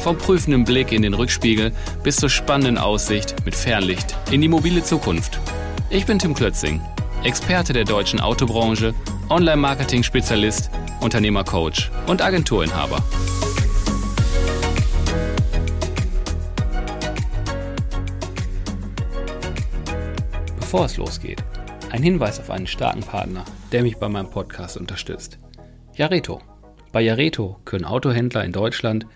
Vom prüfenden Blick in den Rückspiegel bis zur spannenden Aussicht mit Fernlicht in die mobile Zukunft. Ich bin Tim Klötzing, Experte der deutschen Autobranche, Online-Marketing-Spezialist, Unternehmercoach und Agenturinhaber. Bevor es losgeht, ein Hinweis auf einen starken Partner, der mich bei meinem Podcast unterstützt. Jareto. Bei Jareto können Autohändler in Deutschland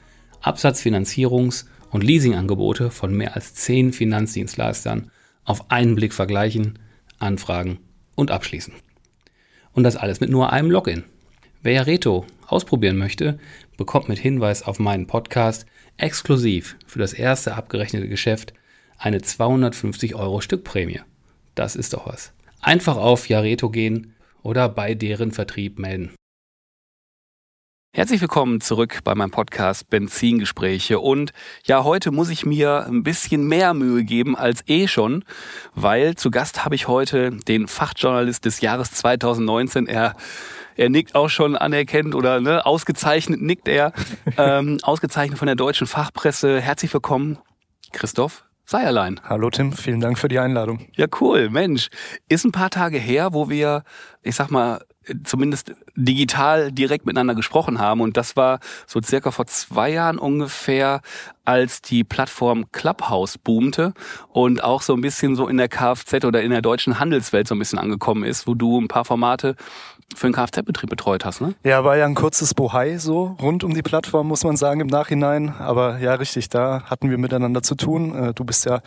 Absatzfinanzierungs- und Leasingangebote von mehr als zehn Finanzdienstleistern auf einen Blick vergleichen, anfragen und abschließen. Und das alles mit nur einem Login. Wer Jareto ausprobieren möchte, bekommt mit Hinweis auf meinen Podcast exklusiv für das erste abgerechnete Geschäft eine 250 Euro Stückprämie. Das ist doch was. Einfach auf Jareto gehen oder bei deren Vertrieb melden. Herzlich willkommen zurück bei meinem Podcast Benzingespräche. Und ja, heute muss ich mir ein bisschen mehr Mühe geben als eh schon, weil zu Gast habe ich heute den Fachjournalist des Jahres 2019. Er er nickt auch schon anerkennt oder ne, ausgezeichnet nickt er. ähm, ausgezeichnet von der deutschen Fachpresse. Herzlich willkommen, Christoph Seierlein. Hallo Tim, vielen Dank für die Einladung. Ja, cool, Mensch. Ist ein paar Tage her, wo wir, ich sag mal, zumindest digital direkt miteinander gesprochen haben. Und das war so circa vor zwei Jahren ungefähr, als die Plattform Clubhouse boomte und auch so ein bisschen so in der Kfz oder in der deutschen Handelswelt so ein bisschen angekommen ist, wo du ein paar Formate für einen Kfz-Betrieb betreut hast, ne? Ja, war ja ein kurzes Bohai so rund um die Plattform, muss man sagen, im Nachhinein. Aber ja, richtig, da hatten wir miteinander zu tun. Äh, du bist ja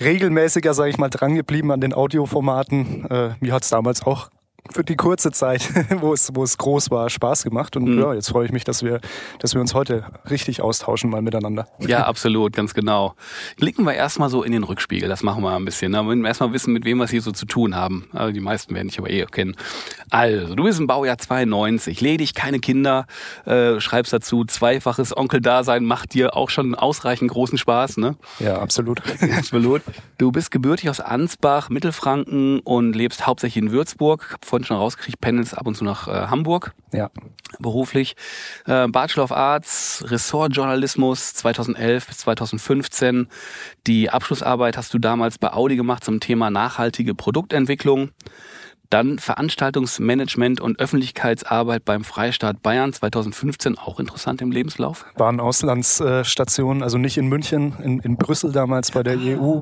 regelmäßiger, sage ich mal, drangeblieben an den Audioformaten. Äh, mir hat's damals auch für die kurze Zeit, wo es, wo es groß war, Spaß gemacht. Und mhm. ja, jetzt freue ich mich, dass wir, dass wir uns heute richtig austauschen mal miteinander. Ja, absolut, ganz genau. Blicken wir erstmal so in den Rückspiegel, das machen wir ein bisschen. Da wollen wir erstmal wissen, mit wem wir es hier so zu tun haben. Also die meisten werden dich aber eh kennen. Also, du bist im Baujahr 92, ledig, keine Kinder, äh, schreibst dazu, zweifaches Onkel-Dasein macht dir auch schon ausreichend großen Spaß, ne? Ja, absolut. absolut. Du bist gebürtig aus Ansbach, Mittelfranken und lebst hauptsächlich in Würzburg. Hab vorhin schon rausgekriegt, pendelst ab und zu nach äh, Hamburg. Ja. Beruflich. Äh, Bachelor of Arts, Ressortjournalismus 2011 bis 2015. Die Abschlussarbeit hast du damals bei Audi gemacht zum Thema nachhaltige Produktentwicklung. Dann Veranstaltungsmanagement und Öffentlichkeitsarbeit beim Freistaat Bayern 2015, auch interessant im Lebenslauf. Waren Auslandsstationen, also nicht in München, in, in Brüssel damals bei der ah. EU.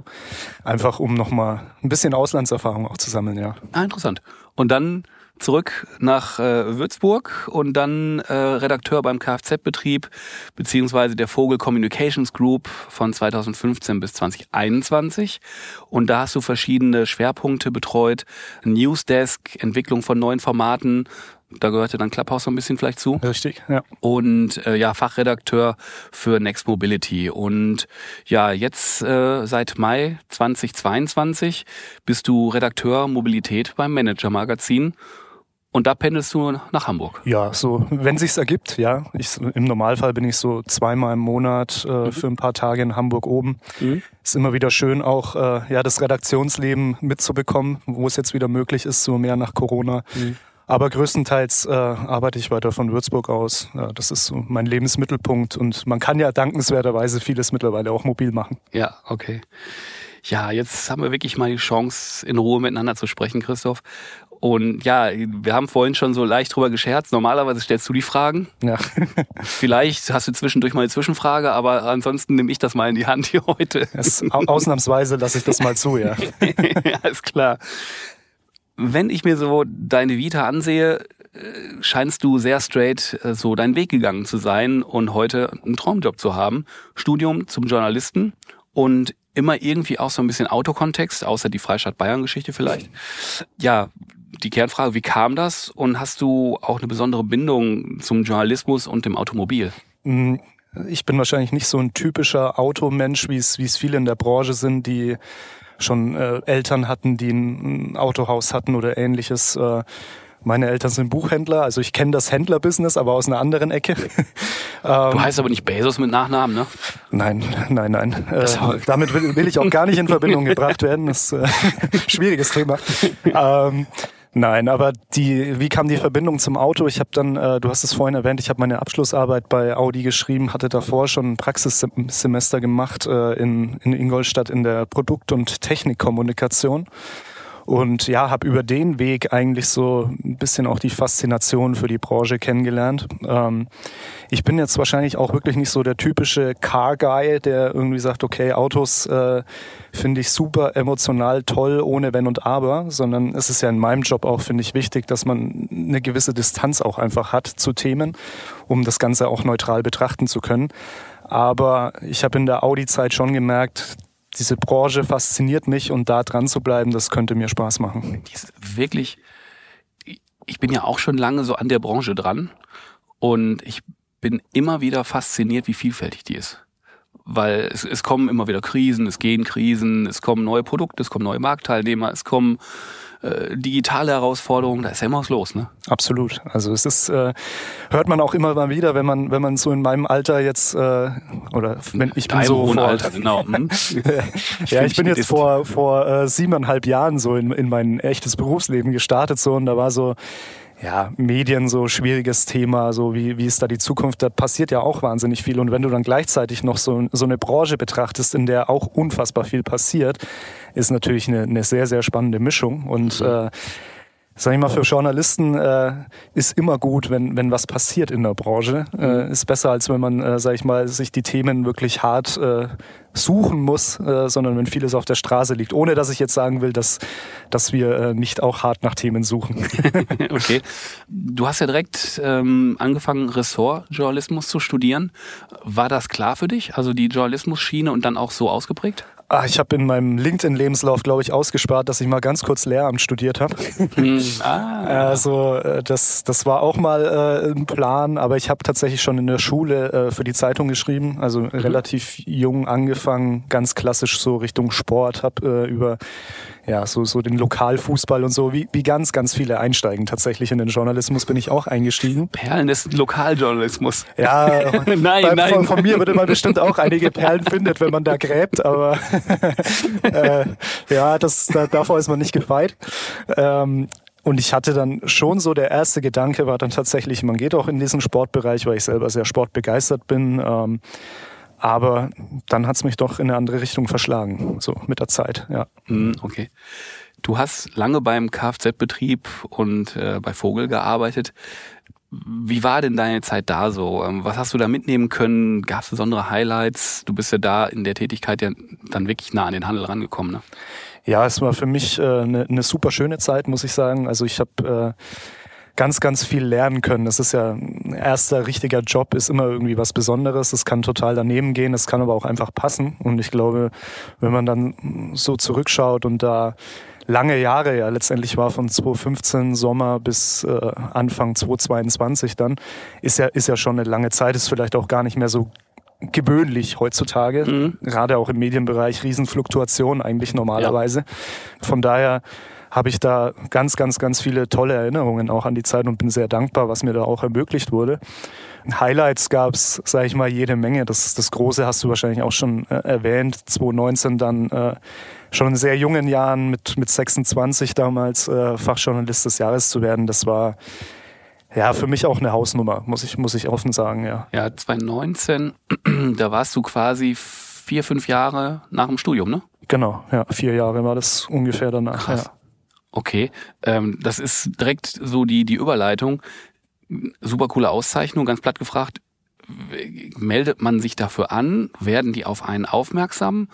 Einfach um nochmal ein bisschen Auslandserfahrung auch zu sammeln, ja. Ah, interessant. Und dann zurück nach äh, Würzburg und dann äh, Redakteur beim Kfz-Betrieb beziehungsweise der Vogel Communications Group von 2015 bis 2021. Und da hast du verschiedene Schwerpunkte betreut. Newsdesk, Entwicklung von neuen Formaten, da gehörte dann Clubhouse so ein bisschen vielleicht zu. Richtig, ja. Und äh, ja, Fachredakteur für Next Mobility. Und ja, jetzt äh, seit Mai 2022 bist du Redakteur Mobilität beim Manager Magazin und da pendelst du nach Hamburg? Ja, so, wenn sich's ergibt, ja. Ich, Im Normalfall bin ich so zweimal im Monat äh, mhm. für ein paar Tage in Hamburg oben. Mhm. Ist immer wieder schön, auch äh, ja, das Redaktionsleben mitzubekommen, wo es jetzt wieder möglich ist, so mehr nach Corona. Mhm. Aber größtenteils äh, arbeite ich weiter von Würzburg aus. Ja, das ist so mein Lebensmittelpunkt und man kann ja dankenswerterweise vieles mittlerweile auch mobil machen. Ja, okay. Ja, jetzt haben wir wirklich mal die Chance, in Ruhe miteinander zu sprechen, Christoph. Und ja, wir haben vorhin schon so leicht drüber gescherzt. Normalerweise stellst du die Fragen. Ja. Vielleicht hast du zwischendurch mal eine Zwischenfrage, aber ansonsten nehme ich das mal in die Hand hier heute. Ausnahmsweise lasse ich das mal zu, ja. ja, ist klar. Wenn ich mir so deine Vita ansehe, äh, scheinst du sehr straight äh, so deinen Weg gegangen zu sein und heute einen Traumjob zu haben. Studium zum Journalisten und immer irgendwie auch so ein bisschen Autokontext, außer die Freistaat Bayern Geschichte vielleicht. Ja, die Kernfrage, wie kam das und hast du auch eine besondere Bindung zum Journalismus und dem Automobil? Mm, ich bin wahrscheinlich nicht so ein typischer Automensch, wie es, wie es viele in der Branche sind, die schon äh, Eltern hatten, die ein, Autohaus hatten oder ähnliches. Äh, meine Eltern sind Buchhändler, also ich kenne das Händlerbusiness, aber aus einer anderen Ecke. du ähm, heißt aber nicht Bezos mit Nachnamen, ne? Nein, nein, nein. Äh, damit will, will, ich auch gar nicht in Verbindung gebracht werden. Das ist äh, schwieriges Thema. Ähm, Nein, aber die, wie kam die Verbindung zum Auto? Ich habe dann, äh, du hast es vorhin erwähnt, ich habe meine Abschlussarbeit bei Audi geschrieben, hatte davor schon ein Praxissemester gemacht äh, in, in Ingolstadt in der Produkt- und Technikkommunikation. Und ja, habe über den Weg eigentlich so ein bisschen auch die Faszination für die Branche kennengelernt. Ähm, ich bin jetzt wahrscheinlich auch wirklich nicht so der typische Car-Guy, der irgendwie sagt, okay, Autos äh, finde ich super emotional toll, ohne Wenn und Aber, sondern es ist ja in meinem Job auch, finde ich, wichtig, dass man eine gewisse Distanz auch einfach hat zu Themen, um das Ganze auch neutral betrachten zu können. Aber ich habe in der Audi-Zeit schon gemerkt, diese Branche fasziniert mich und da dran zu bleiben, das könnte mir Spaß machen. Die ist wirklich, ich bin ja auch schon lange so an der Branche dran und ich bin immer wieder fasziniert, wie vielfältig die ist. Weil es, es kommen immer wieder Krisen, es gehen Krisen, es kommen neue Produkte, es kommen neue Marktteilnehmer, es kommen äh, digitale Herausforderungen, da ist ja immer was los, ne? Absolut. Also es ist, äh, hört man auch immer mal wieder, wenn man, wenn man so in meinem Alter jetzt, äh, oder wenn ich bin so vor, Alter, genau. Hm? ja, ich bin jetzt vor, vor äh, siebeneinhalb Jahren so in, in mein echtes Berufsleben gestartet so und da war so, ja, Medien so schwieriges Thema, so wie, wie ist da die Zukunft, da passiert ja auch wahnsinnig viel. Und wenn du dann gleichzeitig noch so, so eine Branche betrachtest, in der auch unfassbar viel passiert, ist natürlich eine, eine sehr, sehr spannende Mischung. Und mhm. äh, sag ich mal, für Journalisten äh, ist immer gut, wenn, wenn was passiert in der Branche. Äh, mhm. ist besser, als wenn man, äh, sag ich mal, sich die Themen wirklich hart äh, suchen muss, äh, sondern wenn vieles auf der Straße liegt. Ohne dass ich jetzt sagen will, dass, dass wir äh, nicht auch hart nach Themen suchen. okay. Du hast ja direkt ähm, angefangen, Ressortjournalismus zu studieren. War das klar für dich? Also die Journalismus-Schiene und dann auch so ausgeprägt? Ah, ich habe in meinem LinkedIn-Lebenslauf, glaube ich, ausgespart, dass ich mal ganz kurz Lehramt studiert habe. Hm. ah. Also äh, das, das war auch mal äh, ein Plan, aber ich habe tatsächlich schon in der Schule äh, für die Zeitung geschrieben, also mhm. relativ jung angefangen, ganz klassisch so Richtung Sport, habe äh, über ja, so, so den Lokalfußball und so, wie, wie ganz, ganz viele einsteigen tatsächlich in den Journalismus, bin ich auch eingestiegen. Perlen des Lokaljournalismus. Ja, nein, bei, nein. Von, von, mir würde man bestimmt auch einige Perlen findet, wenn man da gräbt, aber äh, ja, das, da, davor ist man nicht gefeit. Ähm, und ich hatte dann schon so, der erste Gedanke war dann tatsächlich, man geht auch in diesen Sportbereich, weil ich selber sehr sportbegeistert bin. Ähm, aber dann hat es mich doch in eine andere Richtung verschlagen, so mit der Zeit, ja. Hm, okay. Du hast lange beim Kfz-Betrieb und äh, bei Vogel gearbeitet. Wie war denn deine Zeit da so? Ähm, was hast du da mitnehmen können? Gab es besondere Highlights? Du bist ja da in der Tätigkeit ja dann wirklich nah an den Handel rangekommen, ne? Ja, es war für mich eine äh, ne, ne super schöne Zeit, muss ich sagen. Also ich habe äh, ganz, ganz viel lernen können. Das ist ja ein erster richtiger Job, ist immer irgendwie was Besonderes. Es kann total daneben gehen, es kann aber auch einfach passen. Und ich glaube, wenn man dann so zurückschaut und da lange Jahre ja letztendlich war von 2015 Sommer bis äh, Anfang 2022 dann, ist ja, ist ja schon eine lange Zeit, ist vielleicht auch gar nicht mehr so gewöhnlich heutzutage, mhm. gerade auch im Medienbereich, Riesenfluktuation eigentlich normalerweise. Ja. Von daher habe ich da ganz, ganz, ganz viele tolle Erinnerungen auch an die Zeit und bin sehr dankbar, was mir da auch ermöglicht wurde. Highlights gab es, sage ich mal, jede Menge. Das, das Große hast du wahrscheinlich auch schon äh, erwähnt. 2019 dann äh, schon in sehr jungen Jahren mit, mit 26 damals äh, Fachjournalist des Jahres zu werden. Das war ja, für mich auch eine Hausnummer, muss ich, muss ich offen sagen, ja. Ja, 2019, da warst du quasi vier, fünf Jahre nach dem Studium, ne? Genau, ja, vier Jahre war das ungefähr danach. Krass. Ja. Okay, ähm, das ist direkt so die, die Überleitung. Super coole Auszeichnung, ganz platt gefragt. Meldet man sich dafür an? Werden die auf einen aufmerksam?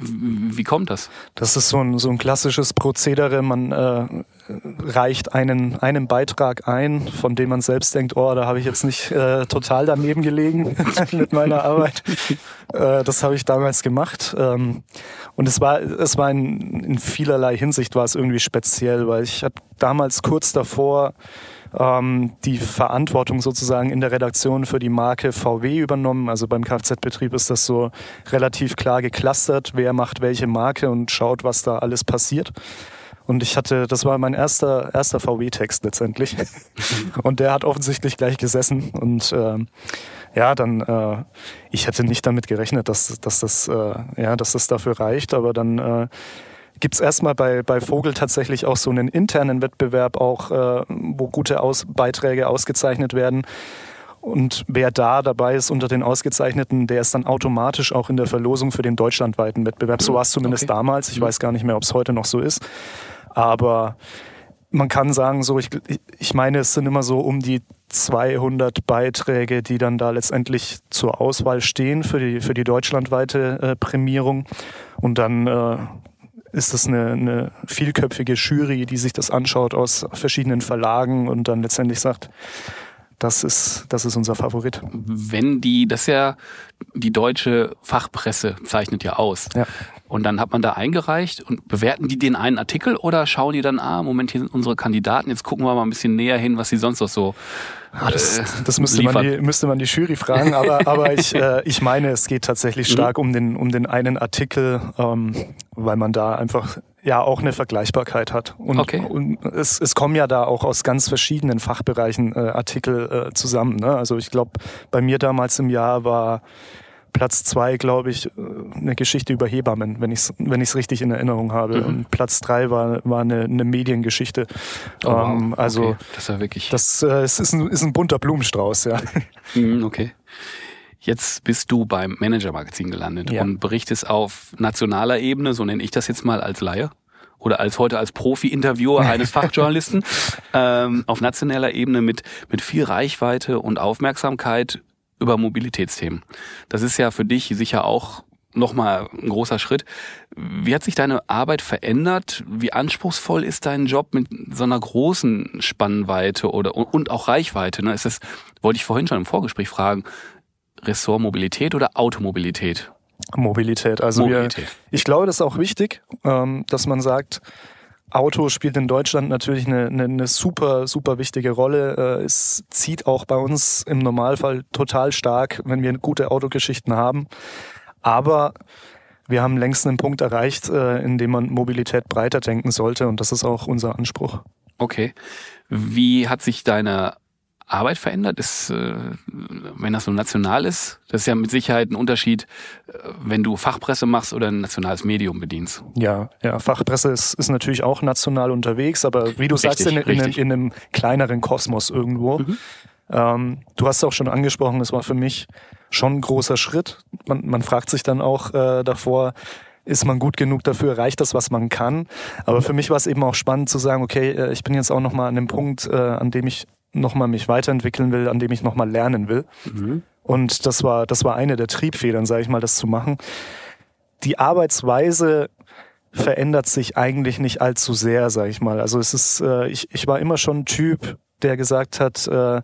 Wie kommt das? Das ist so ein, so ein klassisches Prozedere. Man äh, reicht einen, einen Beitrag ein, von dem man selbst denkt, oh, da habe ich jetzt nicht äh, total daneben gelegen mit meiner Arbeit. Äh, das habe ich damals gemacht. Ähm, und es war, es war in, in vielerlei Hinsicht war es irgendwie speziell, weil ich hatte damals kurz davor ähm, die Verantwortung sozusagen in der Redaktion für die Marke VW übernommen. Also beim Kfz-Betrieb ist das so relativ klar geclustert, wer macht welche Marke und schaut, was da alles passiert. Und ich hatte, das war mein erster, erster VW-Text letztendlich. und der hat offensichtlich gleich gesessen. Und äh, ja, dann, äh, ich hätte nicht damit gerechnet, dass, dass, das, äh, ja, dass das dafür reicht. Aber dann äh, gibt es erstmal bei, bei Vogel tatsächlich auch so einen internen Wettbewerb, auch äh, wo gute Aus Beiträge ausgezeichnet werden. Und wer da dabei ist unter den Ausgezeichneten, der ist dann automatisch auch in der Verlosung für den deutschlandweiten Wettbewerb. So war es zumindest okay. damals. Ich weiß gar nicht mehr, ob es heute noch so ist. Aber man kann sagen, so ich, ich meine, es sind immer so um die 200 Beiträge, die dann da letztendlich zur Auswahl stehen für die für die deutschlandweite äh, Prämierung und dann äh, ist das eine, eine vielköpfige Jury, die sich das anschaut aus verschiedenen Verlagen und dann letztendlich sagt, das ist, das ist unser Favorit. Wenn die, das ist ja, die deutsche Fachpresse zeichnet ja aus. Ja. Und dann hat man da eingereicht und bewerten die den einen Artikel oder schauen die dann, ah, Moment, hier sind unsere Kandidaten, jetzt gucken wir mal ein bisschen näher hin, was sie sonst noch so Ah, das, äh, das müsste, man die, müsste man die Jury fragen, aber, aber ich, äh, ich meine, es geht tatsächlich mhm. stark um den, um den einen Artikel, ähm, weil man da einfach ja auch eine Vergleichbarkeit hat. Und, okay. und es, es kommen ja da auch aus ganz verschiedenen Fachbereichen äh, Artikel äh, zusammen. Ne? Also ich glaube, bei mir damals im Jahr war Platz zwei, glaube ich, äh, eine Geschichte über Hebammen, wenn ich es wenn ich's richtig in Erinnerung habe. Mhm. Und Platz drei war, war eine, eine Mediengeschichte. Oh, wow. ähm, also okay. das war wirklich. Das äh, es ist, ein, ist ein bunter Blumenstrauß, ja. Mhm, okay. Jetzt bist du beim Manager-Magazin gelandet ja. und berichtest auf nationaler Ebene, so nenne ich das jetzt mal als Laie oder als heute als Profi-Interviewer eines Fachjournalisten, ähm, auf nationaler Ebene mit, mit viel Reichweite und Aufmerksamkeit über Mobilitätsthemen. Das ist ja für dich sicher auch nochmal ein großer Schritt. Wie hat sich deine Arbeit verändert? Wie anspruchsvoll ist dein Job mit so einer großen Spannweite oder und auch Reichweite? Ne? Ist das, wollte ich vorhin schon im Vorgespräch fragen, Ressort Mobilität oder Automobilität? Mobilität. Also Mobilität. Wir, ich glaube, das ist auch wichtig, ähm, dass man sagt, Auto spielt in Deutschland natürlich eine, eine, eine super, super wichtige Rolle. Äh, es zieht auch bei uns im Normalfall total stark, wenn wir gute Autogeschichten haben. Aber wir haben längst einen Punkt erreicht, äh, in dem man Mobilität breiter denken sollte und das ist auch unser Anspruch. Okay. Wie hat sich deine Arbeit verändert? Ist, äh, wenn das so national ist, das ist ja mit Sicherheit ein Unterschied, äh, wenn du Fachpresse machst oder ein nationales Medium bedienst. Ja, ja, Fachpresse ist, ist natürlich auch national unterwegs, aber wie du richtig, sagst, in, in, in, in, einem kleineren Kosmos irgendwo. Mhm. Ähm, du hast auch schon angesprochen, es war für mich schon ein großer Schritt. Man, man fragt sich dann auch äh, davor, ist man gut genug dafür, reicht das, was man kann. Aber für mich war es eben auch spannend zu sagen, okay, äh, ich bin jetzt auch nochmal an dem Punkt, äh, an dem ich nochmal mich weiterentwickeln will, an dem ich nochmal lernen will. Mhm. Und das war, das war eine der Triebfedern, sage ich mal, das zu machen. Die Arbeitsweise verändert sich eigentlich nicht allzu sehr, sage ich mal. Also es ist, äh, ich, ich war immer schon ein Typ, der gesagt hat, äh,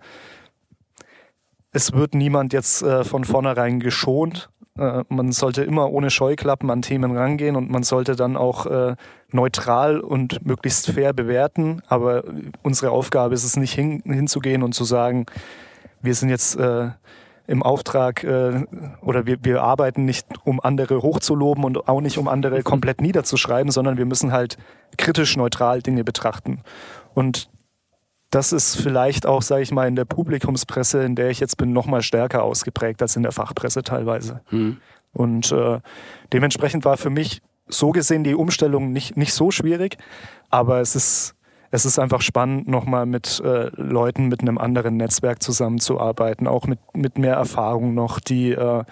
es wird niemand jetzt äh, von vornherein geschont, äh, man sollte immer ohne Scheuklappen an Themen rangehen und man sollte dann auch äh, neutral und möglichst fair bewerten. Aber unsere Aufgabe ist es nicht hin, hinzugehen und zu sagen, wir sind jetzt äh, im Auftrag äh, oder wir, wir arbeiten nicht, um andere hochzuloben und auch nicht, um andere komplett niederzuschreiben, sondern wir müssen halt kritisch neutral Dinge betrachten. Und das ist vielleicht auch, sage ich mal, in der Publikumspresse, in der ich jetzt bin, noch mal stärker ausgeprägt als in der Fachpresse teilweise. Mhm. Und äh, dementsprechend war für mich so gesehen die Umstellung nicht, nicht so schwierig, aber es ist, es ist einfach spannend, nochmal mit äh, Leuten mit einem anderen Netzwerk zusammenzuarbeiten, auch mit, mit mehr Erfahrung noch, die, äh,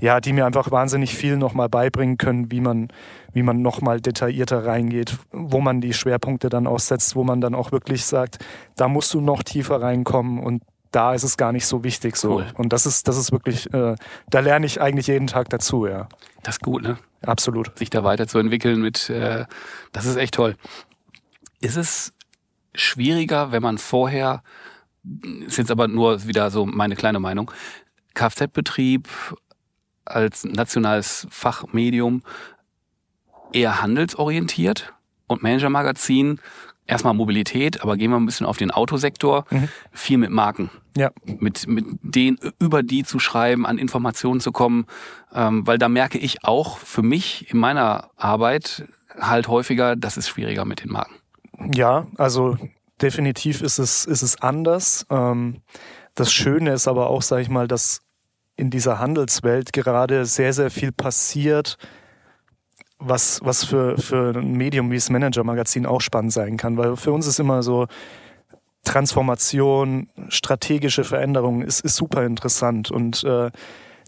ja, die mir einfach wahnsinnig viel nochmal beibringen können, wie man, wie man nochmal detaillierter reingeht, wo man die Schwerpunkte dann aussetzt, wo man dann auch wirklich sagt, da musst du noch tiefer reinkommen und da ist es gar nicht so wichtig so. Cool. Und das ist, das ist wirklich, äh, da lerne ich eigentlich jeden Tag dazu, ja. Das ist gut, ne? Absolut. Sich da weiterzuentwickeln mit, äh, das ist echt toll. Ist es schwieriger, wenn man vorher, ist jetzt aber nur wieder so meine kleine Meinung, Kfz-Betrieb als nationales Fachmedium eher handelsorientiert und Manager-Magazin erstmal Mobilität, aber gehen wir ein bisschen auf den Autosektor, mhm. viel mit Marken. Ja. Mit, mit denen über die zu schreiben, an Informationen zu kommen, ähm, weil da merke ich auch für mich in meiner Arbeit halt häufiger, das ist schwieriger mit den Marken. Ja, also definitiv ist es, ist es anders. Ähm, das Schöne ist aber auch, sage ich mal, dass in dieser Handelswelt gerade sehr, sehr viel passiert, was, was für, für ein Medium wie das Manager-Magazin auch spannend sein kann. Weil für uns ist immer so, Transformation, strategische Veränderungen ist, ist super interessant. Und äh,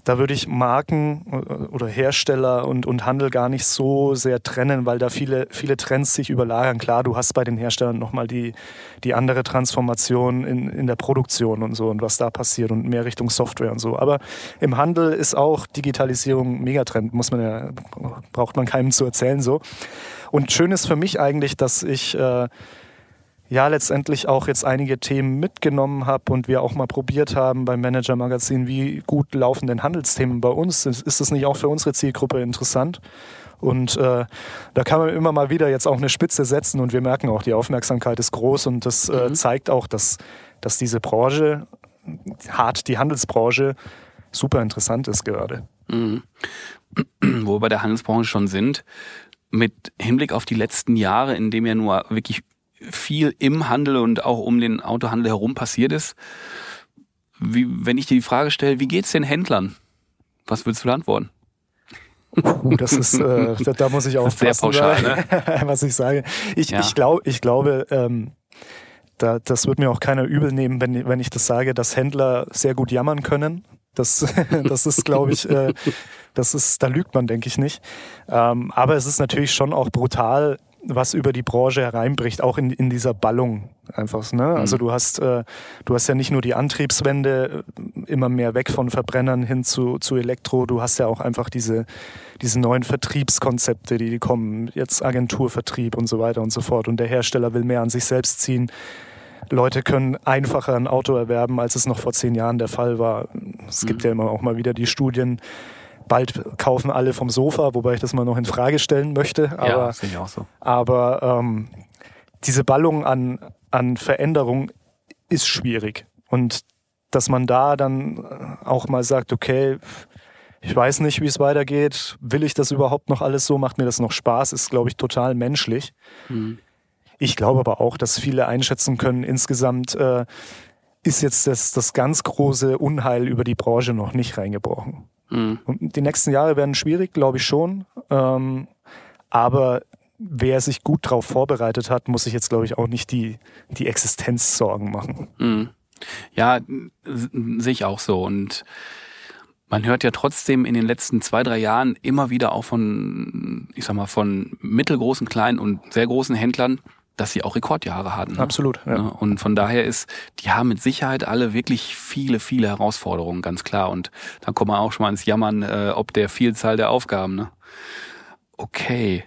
da würde ich Marken äh, oder Hersteller und, und Handel gar nicht so sehr trennen, weil da viele, viele Trends sich überlagern. Klar, du hast bei den Herstellern nochmal die, die andere Transformation in, in der Produktion und so und was da passiert und mehr Richtung Software und so. Aber im Handel ist auch Digitalisierung Megatrend, muss man ja, braucht man keinem zu erzählen so. Und schön ist für mich eigentlich, dass ich äh, ja letztendlich auch jetzt einige Themen mitgenommen habe und wir auch mal probiert haben beim Manager Magazin, wie gut laufen denn Handelsthemen bei uns? Ist das nicht auch für unsere Zielgruppe interessant? Und äh, da kann man immer mal wieder jetzt auch eine Spitze setzen und wir merken auch, die Aufmerksamkeit ist groß und das äh, mhm. zeigt auch, dass, dass diese Branche, hart die Handelsbranche, super interessant ist gerade. Mhm. Wo wir bei der Handelsbranche schon sind, mit Hinblick auf die letzten Jahre, in dem ja nur wirklich viel im Handel und auch um den Autohandel herum passiert ist. Wie, wenn ich dir die Frage stelle, wie geht's den Händlern? Was würdest du da antworten? Uh, das ist, äh, da, da, muss ich auch sehr pauschal, ne? was ich sage. Ich, ja. ich, glaub, ich glaube, ähm, da, das wird mir auch keiner übel nehmen, wenn, wenn ich das sage, dass Händler sehr gut jammern können. Das, das ist, glaube ich, äh, das ist, da lügt man, denke ich nicht. Ähm, aber es ist natürlich schon auch brutal, was über die Branche hereinbricht, auch in, in dieser Ballung einfach. Ne? Also mhm. Also du hast, äh, du hast ja nicht nur die Antriebswende äh, immer mehr weg von Verbrennern hin zu, zu Elektro, du hast ja auch einfach diese, diese neuen Vertriebskonzepte, die, die kommen, jetzt Agenturvertrieb und so weiter und so fort. Und der Hersteller will mehr an sich selbst ziehen. Leute können einfacher ein Auto erwerben, als es noch vor zehn Jahren der Fall war. Es gibt mhm. ja immer auch mal wieder die Studien, bald kaufen alle vom Sofa, wobei ich das mal noch in Frage stellen möchte. Aber, ja, sehe ich auch so. Aber ähm, diese Ballung an, an Veränderung ist schwierig. Und dass man da dann auch mal sagt, okay, ich weiß nicht, wie es weitergeht, will ich das überhaupt noch alles so, macht mir das noch Spaß, ist, glaube ich, total menschlich. Mhm. Ich glaube aber auch, dass viele einschätzen können, insgesamt äh, ist jetzt das, das ganz große Unheil über die Branche noch nicht reingebrochen. Mhm. Die nächsten Jahre werden schwierig, glaube ich schon. Ähm, aber wer sich gut darauf vorbereitet hat, muss sich jetzt, glaube ich, auch nicht die, die Existenzsorgen machen. Mhm. Ja, sehe ich auch so. Und man hört ja trotzdem in den letzten zwei, drei Jahren immer wieder auch von, ich sag mal, von mittelgroßen, kleinen und sehr großen Händlern, dass sie auch Rekordjahre hatten. Ne? Absolut. Ja. Ne? Und von daher ist, die haben mit Sicherheit alle wirklich viele, viele Herausforderungen, ganz klar. Und dann kommt man auch schon mal ins Jammern, äh, ob der Vielzahl der Aufgaben. Ne? Okay.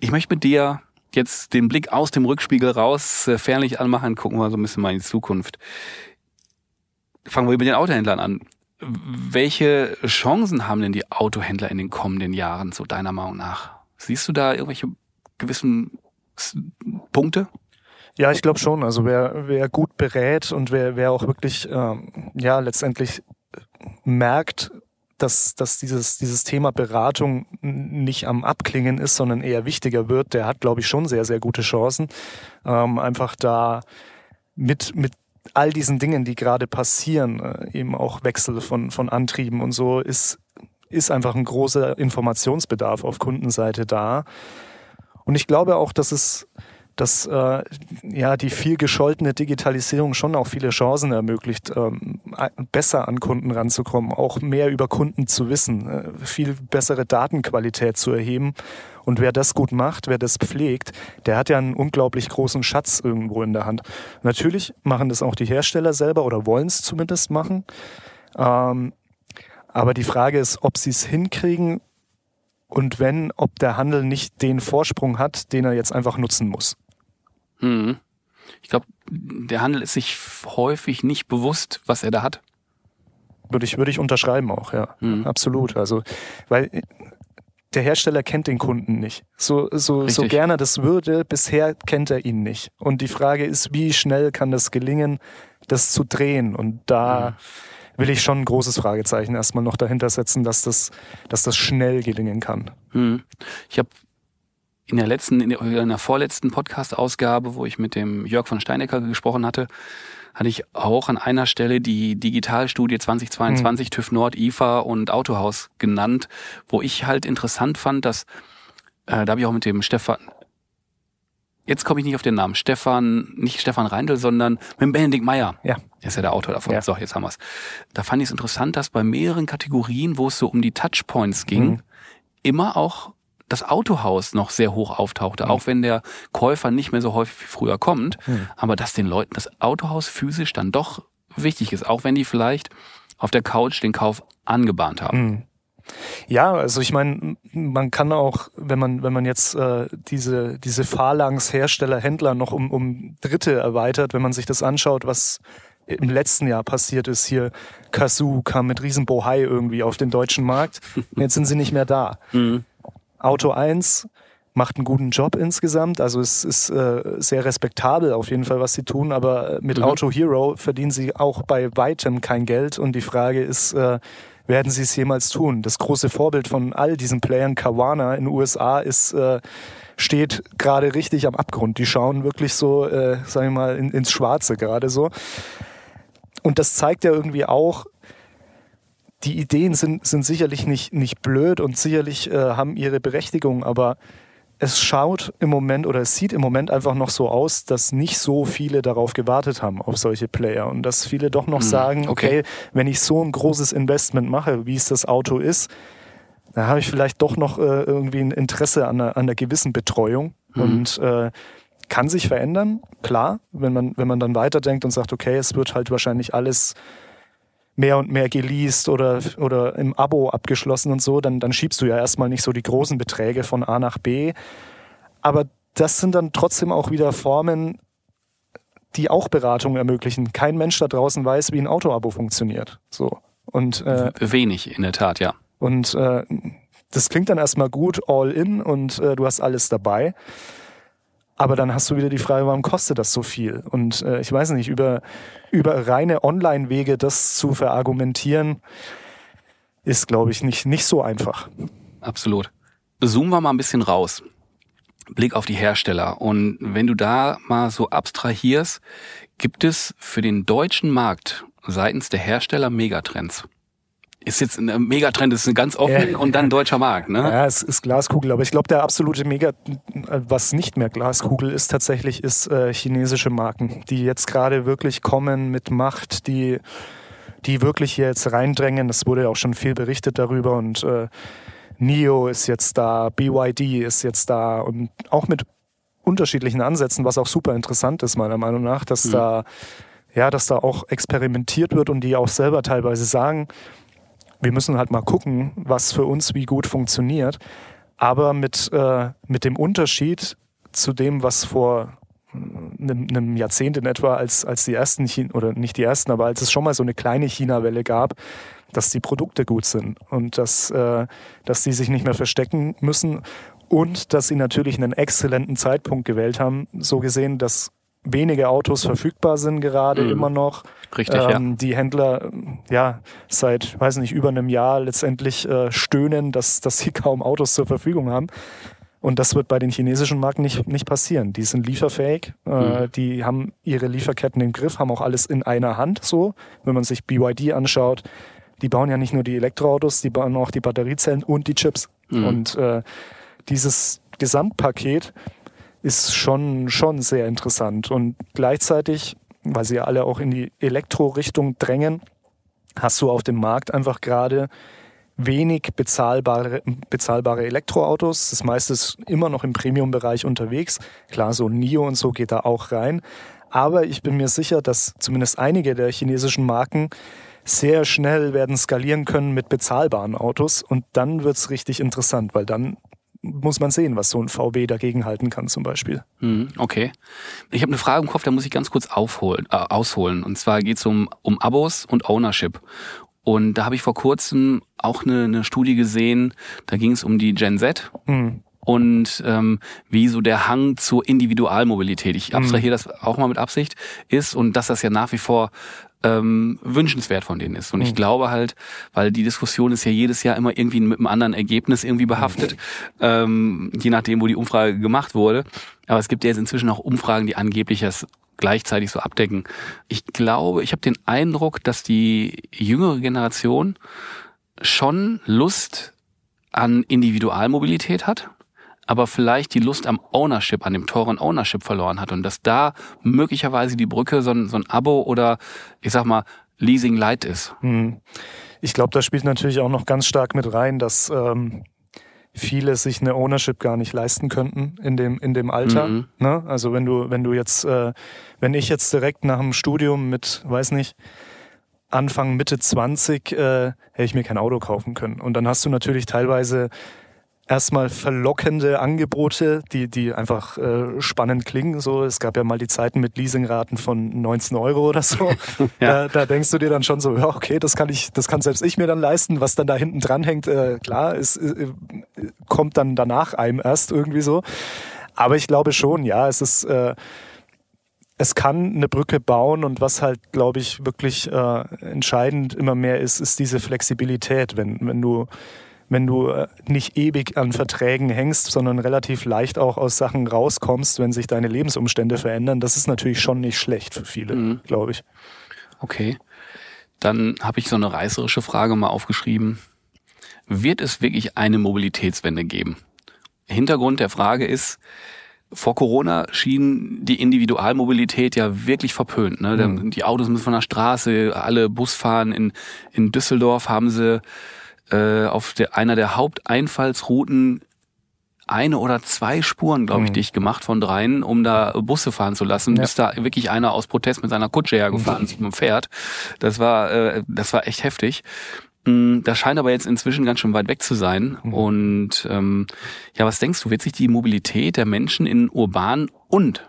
Ich möchte mit dir jetzt den Blick aus dem Rückspiegel raus, äh, fernlich anmachen, gucken wir so ein bisschen mal in die Zukunft. Fangen wir mit den Autohändlern an. Welche Chancen haben denn die Autohändler in den kommenden Jahren, so deiner Meinung nach? Siehst du da irgendwelche gewissen Punkte? Ja, ich glaube schon. Also wer, wer gut berät und wer, wer auch wirklich ähm, ja letztendlich merkt, dass, dass dieses, dieses Thema Beratung nicht am Abklingen ist, sondern eher wichtiger wird, der hat, glaube ich, schon sehr, sehr gute Chancen. Ähm, einfach da mit, mit all diesen Dingen, die gerade passieren, äh, eben auch Wechsel von, von Antrieben und so, ist, ist einfach ein großer Informationsbedarf auf Kundenseite da. Und ich glaube auch, dass es dass äh, ja die viel gescholtene Digitalisierung schon auch viele Chancen ermöglicht, ähm, besser an Kunden ranzukommen, auch mehr über Kunden zu wissen, äh, viel bessere Datenqualität zu erheben. Und wer das gut macht, wer das pflegt, der hat ja einen unglaublich großen Schatz irgendwo in der Hand. Natürlich machen das auch die Hersteller selber oder wollen es zumindest machen. Ähm, aber die Frage ist, ob sie es hinkriegen und wenn, ob der Handel nicht den Vorsprung hat, den er jetzt einfach nutzen muss. Hm. Ich glaube, der Handel ist sich häufig nicht bewusst, was er da hat. Würde ich, würde ich unterschreiben auch, ja. Hm. Absolut. Also, weil der Hersteller kennt den Kunden nicht. So, so, so gerne das würde, bisher kennt er ihn nicht. Und die Frage ist, wie schnell kann das gelingen, das zu drehen? Und da mhm. will ich schon ein großes Fragezeichen erstmal noch dahinter setzen, dass das, dass das schnell gelingen kann. Mhm. Ich habe in der letzten, in der, in der vorletzten Podcast-Ausgabe, wo ich mit dem Jörg von Steinecker gesprochen hatte, hatte ich auch an einer Stelle die Digitalstudie 2022 mhm. TÜV Nord, IFA und Autohaus genannt, wo ich halt interessant fand, dass äh, da habe ich auch mit dem Stefan Jetzt komme ich nicht auf den Namen. Stefan, nicht Stefan Reindl, sondern mit Benedikt Meyer. Ja. Der ist ja der Autor davon. Ja. So, jetzt haben wir's. Da fand ich es interessant, dass bei mehreren Kategorien, wo es so um die Touchpoints ging, mhm. immer auch das Autohaus noch sehr hoch auftauchte, mhm. auch wenn der Käufer nicht mehr so häufig wie früher kommt, mhm. aber dass den Leuten das Autohaus physisch dann doch wichtig ist, auch wenn die vielleicht auf der Couch den Kauf angebahnt haben. Mhm. Ja, also ich meine, man kann auch, wenn man wenn man jetzt äh, diese diese Phalanx-Hersteller, Händler noch um um Dritte erweitert, wenn man sich das anschaut, was im letzten Jahr passiert ist. Hier Kazoo kam mit Riesenbohai irgendwie auf den deutschen Markt. Jetzt sind sie nicht mehr da. Mhm. Auto 1 macht einen guten Job insgesamt. Also es ist äh, sehr respektabel auf jeden Fall, was sie tun. Aber mit mhm. Auto Hero verdienen sie auch bei weitem kein Geld. Und die Frage ist, äh, werden sie es jemals tun? Das große Vorbild von all diesen Playern, Kawana in den USA, ist äh, steht gerade richtig am Abgrund. Die schauen wirklich so, äh, sagen wir mal, in, ins Schwarze gerade so. Und das zeigt ja irgendwie auch, die Ideen sind, sind sicherlich nicht, nicht blöd und sicherlich äh, haben ihre Berechtigung, aber es schaut im Moment oder es sieht im Moment einfach noch so aus, dass nicht so viele darauf gewartet haben, auf solche Player. Und dass viele doch noch hm, sagen, okay. okay, wenn ich so ein großes Investment mache, wie es das Auto ist, dann habe ich vielleicht doch noch äh, irgendwie ein Interesse an einer, an einer gewissen Betreuung. Mhm. Und äh, kann sich verändern, klar, wenn man, wenn man dann weiterdenkt und sagt, okay, es wird halt wahrscheinlich alles mehr und mehr geleast oder, oder im Abo abgeschlossen und so, dann, dann schiebst du ja erstmal nicht so die großen Beträge von A nach B. Aber das sind dann trotzdem auch wieder Formen, die auch Beratung ermöglichen. Kein Mensch da draußen weiß, wie ein Autoabo funktioniert. So. Und, äh, Wenig, in der Tat, ja. Und äh, das klingt dann erstmal gut, all in und äh, du hast alles dabei. Aber dann hast du wieder die Frage, warum kostet das so viel? Und äh, ich weiß nicht, über, über reine Online-Wege das zu verargumentieren, ist, glaube ich, nicht, nicht so einfach. Absolut. Zoomen wir mal ein bisschen raus. Blick auf die Hersteller. Und wenn du da mal so abstrahierst, gibt es für den deutschen Markt seitens der Hersteller Megatrends? Ist jetzt ein Megatrend, ist ganz offen ja. und dann deutscher Markt, ne? Ja, es ist Glaskugel, aber ich glaube, der absolute Mega, was nicht mehr Glaskugel ist tatsächlich, ist äh, chinesische Marken, die jetzt gerade wirklich kommen mit Macht, die, die wirklich hier jetzt reindrängen. Es wurde ja auch schon viel berichtet darüber und äh, NIO ist jetzt da, BYD ist jetzt da und auch mit unterschiedlichen Ansätzen, was auch super interessant ist, meiner Meinung nach, dass mhm. da ja, dass da auch experimentiert wird und die auch selber teilweise sagen, wir müssen halt mal gucken, was für uns wie gut funktioniert. Aber mit, äh, mit dem Unterschied zu dem, was vor einem, einem Jahrzehnt in etwa, als, als die ersten, China, oder nicht die ersten, aber als es schon mal so eine kleine China-Welle gab, dass die Produkte gut sind und dass, äh, dass die sich nicht mehr verstecken müssen und dass sie natürlich einen exzellenten Zeitpunkt gewählt haben, so gesehen, dass wenige Autos verfügbar sind gerade mhm. immer noch. Richtig, ähm, ja. Die Händler, ja, seit, weiß nicht, über einem Jahr letztendlich äh, stöhnen, dass, dass sie kaum Autos zur Verfügung haben. Und das wird bei den chinesischen Marken nicht, nicht passieren. Die sind lieferfähig, äh, mhm. die haben ihre Lieferketten im Griff, haben auch alles in einer Hand so. Wenn man sich BYD anschaut, die bauen ja nicht nur die Elektroautos, die bauen auch die Batteriezellen und die Chips. Mhm. Und äh, dieses Gesamtpaket ist schon, schon sehr interessant. Und gleichzeitig, weil sie ja alle auch in die Elektro-Richtung drängen, hast du auf dem Markt einfach gerade wenig bezahlbare, bezahlbare Elektroautos. Das meiste ist immer noch im Premium-Bereich unterwegs. Klar, so NIO und so geht da auch rein. Aber ich bin mir sicher, dass zumindest einige der chinesischen Marken sehr schnell werden skalieren können mit bezahlbaren Autos. Und dann wird's richtig interessant, weil dann muss man sehen, was so ein VW dagegen halten kann zum Beispiel. Hm, okay. Ich habe eine Frage im Kopf, da muss ich ganz kurz aufholen, äh, ausholen. Und zwar geht es um, um Abos und Ownership. Und da habe ich vor kurzem auch eine, eine Studie gesehen, da ging es um die Gen Z. Mhm und ähm, wie so der Hang zur Individualmobilität, ich abstrahiere mhm. das auch mal mit Absicht, ist und dass das ja nach wie vor ähm, wünschenswert von denen ist. Und ich mhm. glaube halt, weil die Diskussion ist ja jedes Jahr immer irgendwie mit einem anderen Ergebnis irgendwie behaftet, ähm, je nachdem, wo die Umfrage gemacht wurde. Aber es gibt ja jetzt inzwischen auch Umfragen, die angeblich das gleichzeitig so abdecken. Ich glaube, ich habe den Eindruck, dass die jüngere Generation schon Lust an Individualmobilität hat aber vielleicht die Lust am Ownership, an dem teuren Ownership verloren hat und dass da möglicherweise die Brücke so ein, so ein Abo oder ich sag mal Leasing Light ist. Hm. Ich glaube, da spielt natürlich auch noch ganz stark mit rein, dass ähm, viele sich eine Ownership gar nicht leisten könnten in dem in dem Alter. Mhm. Ne? Also wenn du wenn du jetzt äh, wenn ich jetzt direkt nach dem Studium mit weiß nicht Anfang Mitte 20 äh, hätte ich mir kein Auto kaufen können und dann hast du natürlich teilweise erstmal verlockende Angebote, die, die einfach äh, spannend klingen. So, es gab ja mal die Zeiten mit Leasingraten von 19 Euro oder so. ja. da, da denkst du dir dann schon so, ja, okay, das kann ich, das kann selbst ich mir dann leisten. Was dann da hinten dran hängt, äh, klar, ist, äh, kommt dann danach einem erst irgendwie so. Aber ich glaube schon, ja, es ist, äh, es kann eine Brücke bauen und was halt, glaube ich, wirklich äh, entscheidend immer mehr ist, ist diese Flexibilität. Wenn, wenn du wenn du äh, nicht ewig an Verträgen hängst, sondern relativ leicht auch aus Sachen rauskommst, wenn sich deine Lebensumstände verändern. Das ist natürlich schon nicht schlecht für viele, mhm. glaube ich. Okay. Dann habe ich so eine reißerische Frage mal aufgeschrieben. Wird es wirklich eine Mobilitätswende geben? Hintergrund der Frage ist, vor Corona schien die Individualmobilität ja wirklich verpönt. Ne? Mhm. Die Autos müssen von der Straße, alle Busfahren in, in Düsseldorf haben sie äh, auf der, einer der Haupteinfallsrouten eine oder zwei Spuren, glaube ich, mhm. dicht gemacht von dreien, um da Busse fahren zu lassen, ja. bis da wirklich einer aus Protest mit seiner Kutsche hergefahren ist mit dem Pferd. Das war, äh, das war echt heftig. Mm, das scheint aber jetzt inzwischen ganz schön weit weg zu sein. Mhm. Und ähm, ja, was denkst du, wird sich die Mobilität der Menschen in urbanen und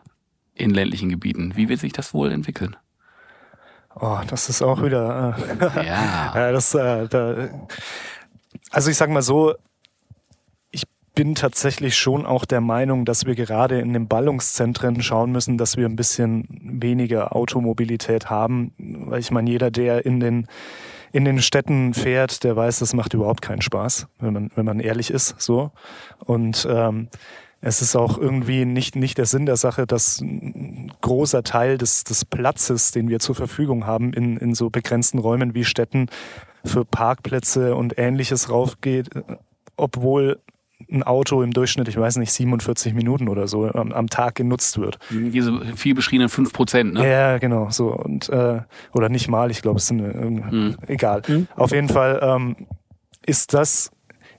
in ländlichen Gebieten, wie wird sich das wohl entwickeln? Oh, das ist auch wieder. Äh, ja. das, äh, da, also ich sag mal so, ich bin tatsächlich schon auch der Meinung, dass wir gerade in den Ballungszentren schauen müssen, dass wir ein bisschen weniger Automobilität haben. Weil ich meine, jeder, der in den in den Städten fährt, der weiß, das macht überhaupt keinen Spaß, wenn man, wenn man ehrlich ist, so. Und ähm, es ist auch irgendwie nicht, nicht der Sinn der Sache, dass ein großer Teil des, des Platzes, den wir zur Verfügung haben in, in so begrenzten Räumen wie Städten, für Parkplätze und ähnliches raufgeht, obwohl ein Auto im Durchschnitt, ich weiß nicht, 47 Minuten oder so am, am Tag genutzt wird. Diese viel beschriebenen 5 Prozent, ne? Ja, genau, so. Und, äh, oder nicht mal, ich glaube, es sind äh, mhm. egal. Mhm. Auf jeden Fall ähm, ist das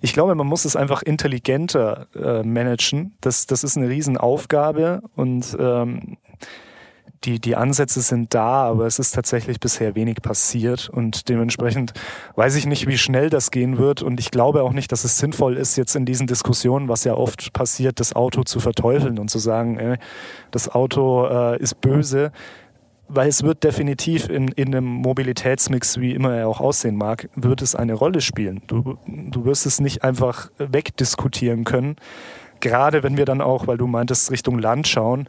ich glaube, man muss es einfach intelligenter äh, managen. Das, das ist eine Riesenaufgabe und ähm, die, die Ansätze sind da, aber es ist tatsächlich bisher wenig passiert und dementsprechend weiß ich nicht, wie schnell das gehen wird und ich glaube auch nicht, dass es sinnvoll ist, jetzt in diesen Diskussionen, was ja oft passiert, das Auto zu verteufeln und zu sagen, ey, das Auto äh, ist böse weil es wird definitiv in, in einem Mobilitätsmix, wie immer er auch aussehen mag, wird es eine Rolle spielen. Du, du wirst es nicht einfach wegdiskutieren können. Gerade wenn wir dann auch, weil du meintest, Richtung Land schauen.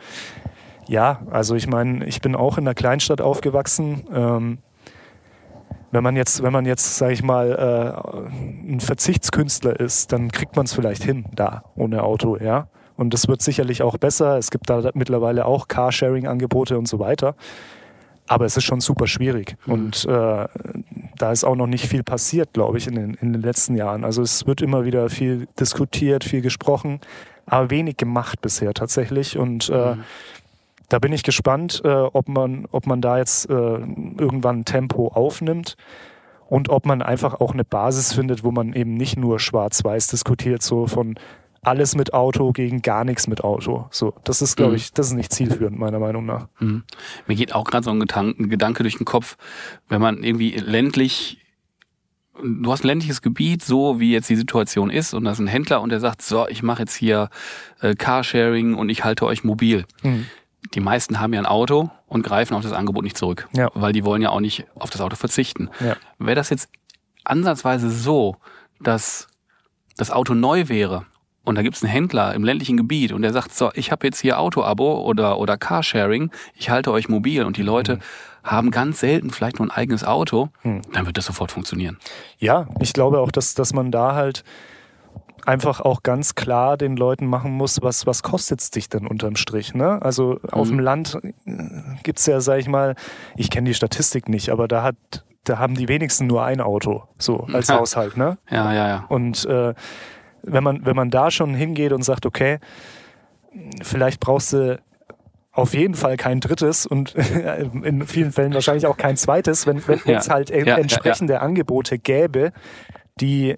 Ja, also ich meine, ich bin auch in einer Kleinstadt aufgewachsen. Ähm, wenn man jetzt, wenn man jetzt, sage ich mal, äh, ein Verzichtskünstler ist, dann kriegt man es vielleicht hin da ohne Auto, ja. Und das wird sicherlich auch besser. Es gibt da mittlerweile auch Carsharing-Angebote und so weiter. Aber es ist schon super schwierig. Mhm. Und äh, da ist auch noch nicht viel passiert, glaube ich, in den, in den letzten Jahren. Also es wird immer wieder viel diskutiert, viel gesprochen, aber wenig gemacht bisher tatsächlich. Und äh, mhm. da bin ich gespannt, äh, ob, man, ob man da jetzt äh, irgendwann Tempo aufnimmt und ob man einfach auch eine Basis findet, wo man eben nicht nur schwarz-weiß diskutiert, so von alles mit Auto gegen gar nichts mit Auto. So, das ist, glaube mhm. ich, das ist nicht zielführend, meiner Meinung nach. Mhm. Mir geht auch gerade so ein Gedanke, Gedanke durch den Kopf, wenn man irgendwie ländlich du hast ein ländliches Gebiet, so wie jetzt die Situation ist, und da ist ein Händler und der sagt, so, ich mache jetzt hier äh, Carsharing und ich halte euch mobil. Mhm. Die meisten haben ja ein Auto und greifen auf das Angebot nicht zurück, ja. weil die wollen ja auch nicht auf das Auto verzichten. Ja. Wäre das jetzt ansatzweise so, dass das Auto neu wäre und da gibt es einen Händler im ländlichen Gebiet und der sagt, so, ich habe jetzt hier Auto-Abo oder, oder Carsharing, ich halte euch mobil und die Leute mhm. haben ganz selten vielleicht nur ein eigenes Auto, mhm. dann wird das sofort funktionieren. Ja, ich glaube auch, dass, dass man da halt einfach auch ganz klar den Leuten machen muss, was, was kostet es dich denn unterm Strich. Ne? Also auf mhm. dem Land äh, gibt's ja, sag ich mal, ich kenne die Statistik nicht, aber da hat da haben die wenigsten nur ein Auto, so als Haushalt, ne? Ja, ja, ja. Und äh, wenn man, wenn man da schon hingeht und sagt, okay, vielleicht brauchst du auf jeden Fall kein drittes und in vielen Fällen wahrscheinlich auch kein zweites, wenn, wenn ja. es halt ja, entsprechende ja, Angebote gäbe, die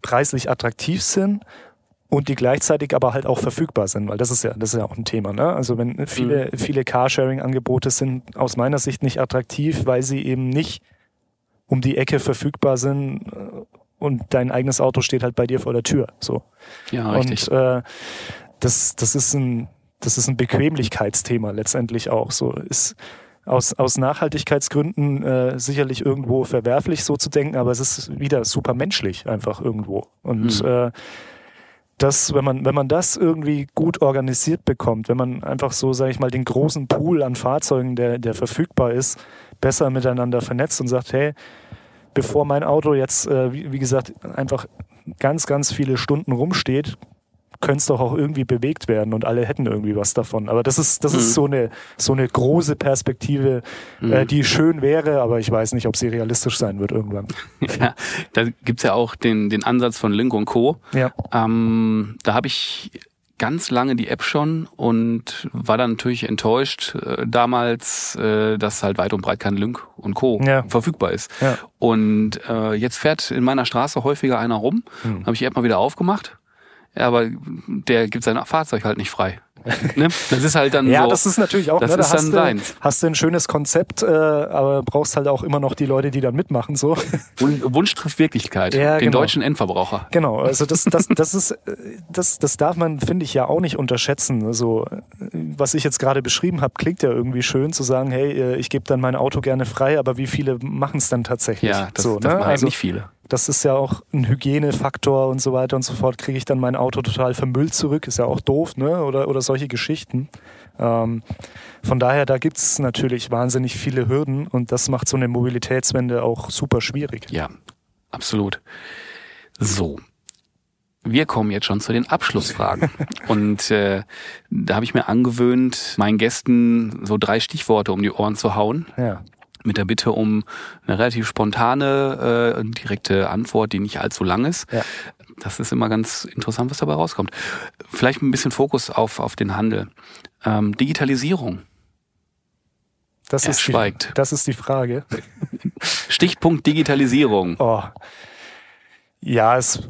preislich attraktiv sind und die gleichzeitig aber halt auch verfügbar sind, weil das ist ja, das ist ja auch ein Thema. Ne? Also wenn viele, mhm. viele Carsharing-Angebote sind aus meiner Sicht nicht attraktiv, weil sie eben nicht um die Ecke verfügbar sind und dein eigenes Auto steht halt bei dir vor der Tür. So. Ja, richtig. Und äh, das, das ist ein, das ist ein Bequemlichkeitsthema letztendlich auch. So ist aus, aus Nachhaltigkeitsgründen äh, sicherlich irgendwo verwerflich so zu denken, aber es ist wieder super menschlich einfach irgendwo. Und mhm. äh, das, wenn man, wenn man das irgendwie gut organisiert bekommt, wenn man einfach so, sage ich mal, den großen Pool an Fahrzeugen, der, der verfügbar ist, besser miteinander vernetzt und sagt, hey, bevor mein Auto jetzt, äh, wie, wie gesagt, einfach ganz, ganz viele Stunden rumsteht, könnte es doch auch irgendwie bewegt werden und alle hätten irgendwie was davon. Aber das ist, das mhm. ist so eine, so eine große Perspektive, äh, mhm. äh, die schön wäre, aber ich weiß nicht, ob sie realistisch sein wird irgendwann. Ja, da gibt's ja auch den, den Ansatz von Link und Co. Ja. Ähm, da habe ich ganz lange die App schon und war dann natürlich enttäuscht äh, damals, äh, dass halt weit und breit kein Link und Co. Ja. verfügbar ist. Ja. Und äh, jetzt fährt in meiner Straße häufiger einer rum. Hm. Habe ich die App mal wieder aufgemacht aber der gibt sein Fahrzeug halt nicht frei. Ne? Das ist halt dann ja, so, das ist natürlich auch. Das ne, ist dann du, hast du ein schönes Konzept, äh, aber brauchst halt auch immer noch die Leute, die dann mitmachen. So. Wunsch trifft Wirklichkeit. Ja, den genau. deutschen Endverbraucher. Genau. Also das, das, das ist, das, das darf man, finde ich, ja auch nicht unterschätzen. Also was ich jetzt gerade beschrieben habe, klingt ja irgendwie schön zu sagen, hey, äh, ich gebe dann mein Auto gerne frei, aber wie viele machen es dann tatsächlich? Ja, das, so, das ne? machen also, nicht viele. Das ist ja auch ein Hygienefaktor und so weiter und so fort. Kriege ich dann mein Auto total vermüllt zurück, ist ja auch doof, ne? Oder, oder solche Geschichten. Ähm, von daher, da gibt es natürlich wahnsinnig viele Hürden und das macht so eine Mobilitätswende auch super schwierig. Ja, absolut. So, wir kommen jetzt schon zu den Abschlussfragen. Und äh, da habe ich mir angewöhnt, meinen Gästen so drei Stichworte um die Ohren zu hauen. Ja mit der Bitte um eine relativ spontane, äh, direkte Antwort, die nicht allzu lang ist. Ja. Das ist immer ganz interessant, was dabei rauskommt. Vielleicht ein bisschen Fokus auf, auf den Handel. Ähm, Digitalisierung. Das er ist, schweigt. Die, das ist die Frage. Stichpunkt Digitalisierung. Oh. Ja, es,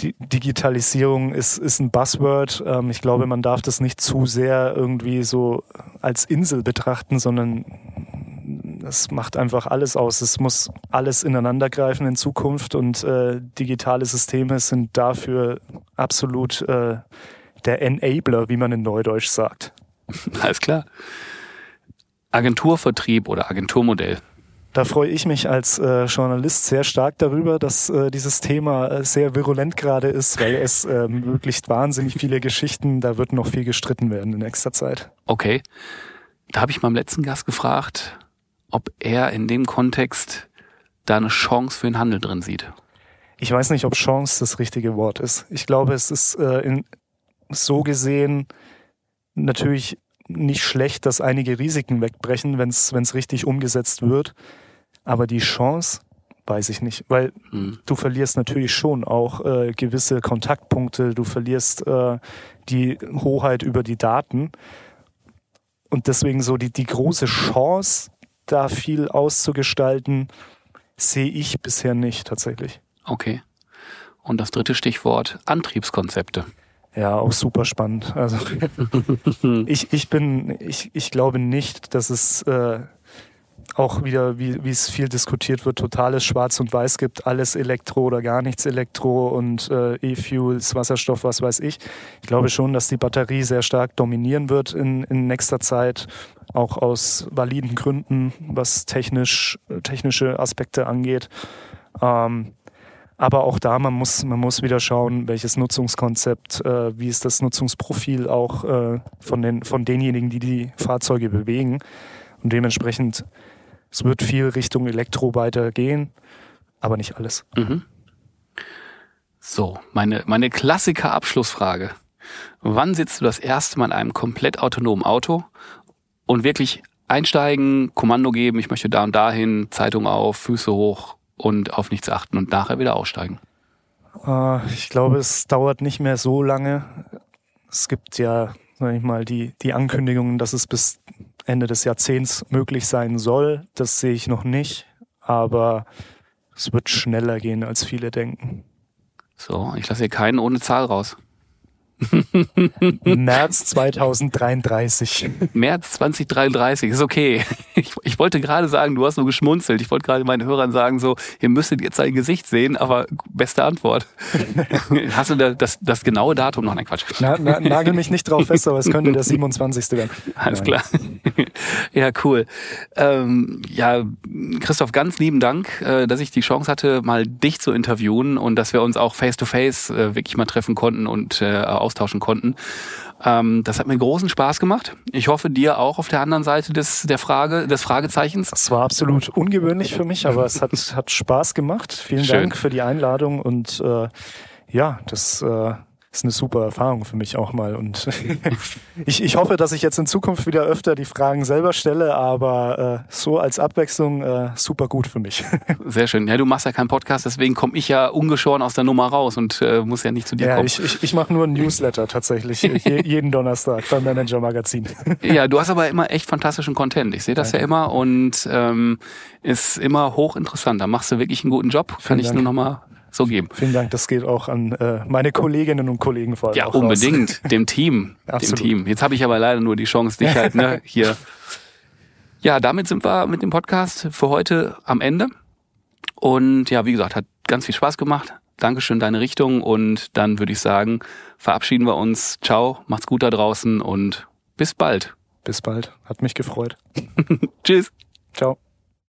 die Digitalisierung ist, ist ein Buzzword. Ähm, ich glaube, man darf das nicht zu sehr irgendwie so als Insel betrachten, sondern das macht einfach alles aus. Es muss alles ineinandergreifen in Zukunft und äh, digitale Systeme sind dafür absolut äh, der Enabler, wie man in Neudeutsch sagt. Alles klar. Agenturvertrieb oder Agenturmodell. Da freue ich mich als äh, Journalist sehr stark darüber, dass äh, dieses Thema äh, sehr virulent gerade ist, weil es äh, ermöglicht wahnsinnig viele Geschichten. Da wird noch viel gestritten werden in nächster Zeit. Okay. Da habe ich meinem letzten Gast gefragt, ob er in dem Kontext da eine Chance für den Handel drin sieht. Ich weiß nicht, ob Chance das richtige Wort ist. Ich glaube, es ist äh, in, so gesehen natürlich nicht schlecht, dass einige Risiken wegbrechen, wenn es richtig umgesetzt wird. Aber die Chance weiß ich nicht, weil hm. du verlierst natürlich schon auch äh, gewisse Kontaktpunkte, du verlierst äh, die Hoheit über die Daten. Und deswegen so die, die große Chance, da viel auszugestalten, sehe ich bisher nicht tatsächlich. Okay. Und das dritte Stichwort, Antriebskonzepte. Ja, auch super spannend. Also ich, ich bin, ich, ich glaube nicht, dass es äh, auch wieder, wie, es viel diskutiert wird, totales Schwarz und Weiß gibt, alles Elektro oder gar nichts Elektro und äh, E-Fuels, Wasserstoff, was weiß ich. Ich glaube schon, dass die Batterie sehr stark dominieren wird in, in nächster Zeit, auch aus validen Gründen, was technisch, technische Aspekte angeht. Ähm, aber auch da, man muss, man muss wieder schauen, welches Nutzungskonzept, äh, wie ist das Nutzungsprofil auch äh, von, den, von denjenigen, die die Fahrzeuge bewegen. Und dementsprechend, es wird viel Richtung Elektro weitergehen, aber nicht alles. Mhm. So, meine, meine Klassiker-Abschlussfrage. Wann sitzt du das erste Mal in einem komplett autonomen Auto und wirklich einsteigen, Kommando geben, ich möchte da und dahin, Zeitung auf, Füße hoch, und auf nichts achten und nachher wieder aussteigen? Äh, ich glaube, es dauert nicht mehr so lange. Es gibt ja, sag ich mal, die, die Ankündigungen, dass es bis Ende des Jahrzehnts möglich sein soll. Das sehe ich noch nicht, aber es wird schneller gehen, als viele denken. So, ich lasse hier keinen ohne Zahl raus. März 2033. März 2033, ist okay. Ich, ich, wollte gerade sagen, du hast nur geschmunzelt. Ich wollte gerade meinen Hörern sagen, so, ihr müsstet jetzt sein Gesicht sehen, aber beste Antwort. Hast du da das, das genaue Datum noch? Nein, Quatsch. Na, na, nagel mich nicht drauf fest, aber es könnte der 27. werden. Alles klar. Ja, cool. Ähm, ja, Christoph, ganz lieben Dank, äh, dass ich die Chance hatte, mal dich zu interviewen und dass wir uns auch face to face äh, wirklich mal treffen konnten und äh, austauschen konnten. Ähm, das hat mir großen Spaß gemacht. Ich hoffe, dir auch auf der anderen Seite des, der Frage, des Fragezeichens. Das war absolut ungewöhnlich für mich, aber es hat, hat Spaß gemacht. Vielen Schön. Dank für die Einladung und äh, ja, das äh, ist eine super Erfahrung für mich auch mal. Und ich, ich hoffe, dass ich jetzt in Zukunft wieder öfter die Fragen selber stelle, aber äh, so als Abwechslung äh, super gut für mich. Sehr schön. Ja, du machst ja keinen Podcast, deswegen komme ich ja ungeschoren aus der Nummer raus und äh, muss ja nicht zu dir ja, kommen. Ich, ich, ich mache nur ein Newsletter tatsächlich, je, jeden Donnerstag beim Manager Magazin. ja, du hast aber immer echt fantastischen Content. Ich sehe das Danke. ja immer und ähm, ist immer hochinteressant. Da machst du wirklich einen guten Job. Kann Vielen ich Dank. nur nochmal so geben. Vielen Dank, das geht auch an äh, meine Kolleginnen und Kollegen vor allem. Ja, unbedingt, raus. dem Team. dem Team. Jetzt habe ich aber leider nur die Chance, dich halt ne, hier. Ja, damit sind wir mit dem Podcast für heute am Ende. Und ja, wie gesagt, hat ganz viel Spaß gemacht. Dankeschön, deine Richtung. Und dann würde ich sagen, verabschieden wir uns. Ciao, macht's gut da draußen und bis bald. Bis bald. Hat mich gefreut. Tschüss. Ciao.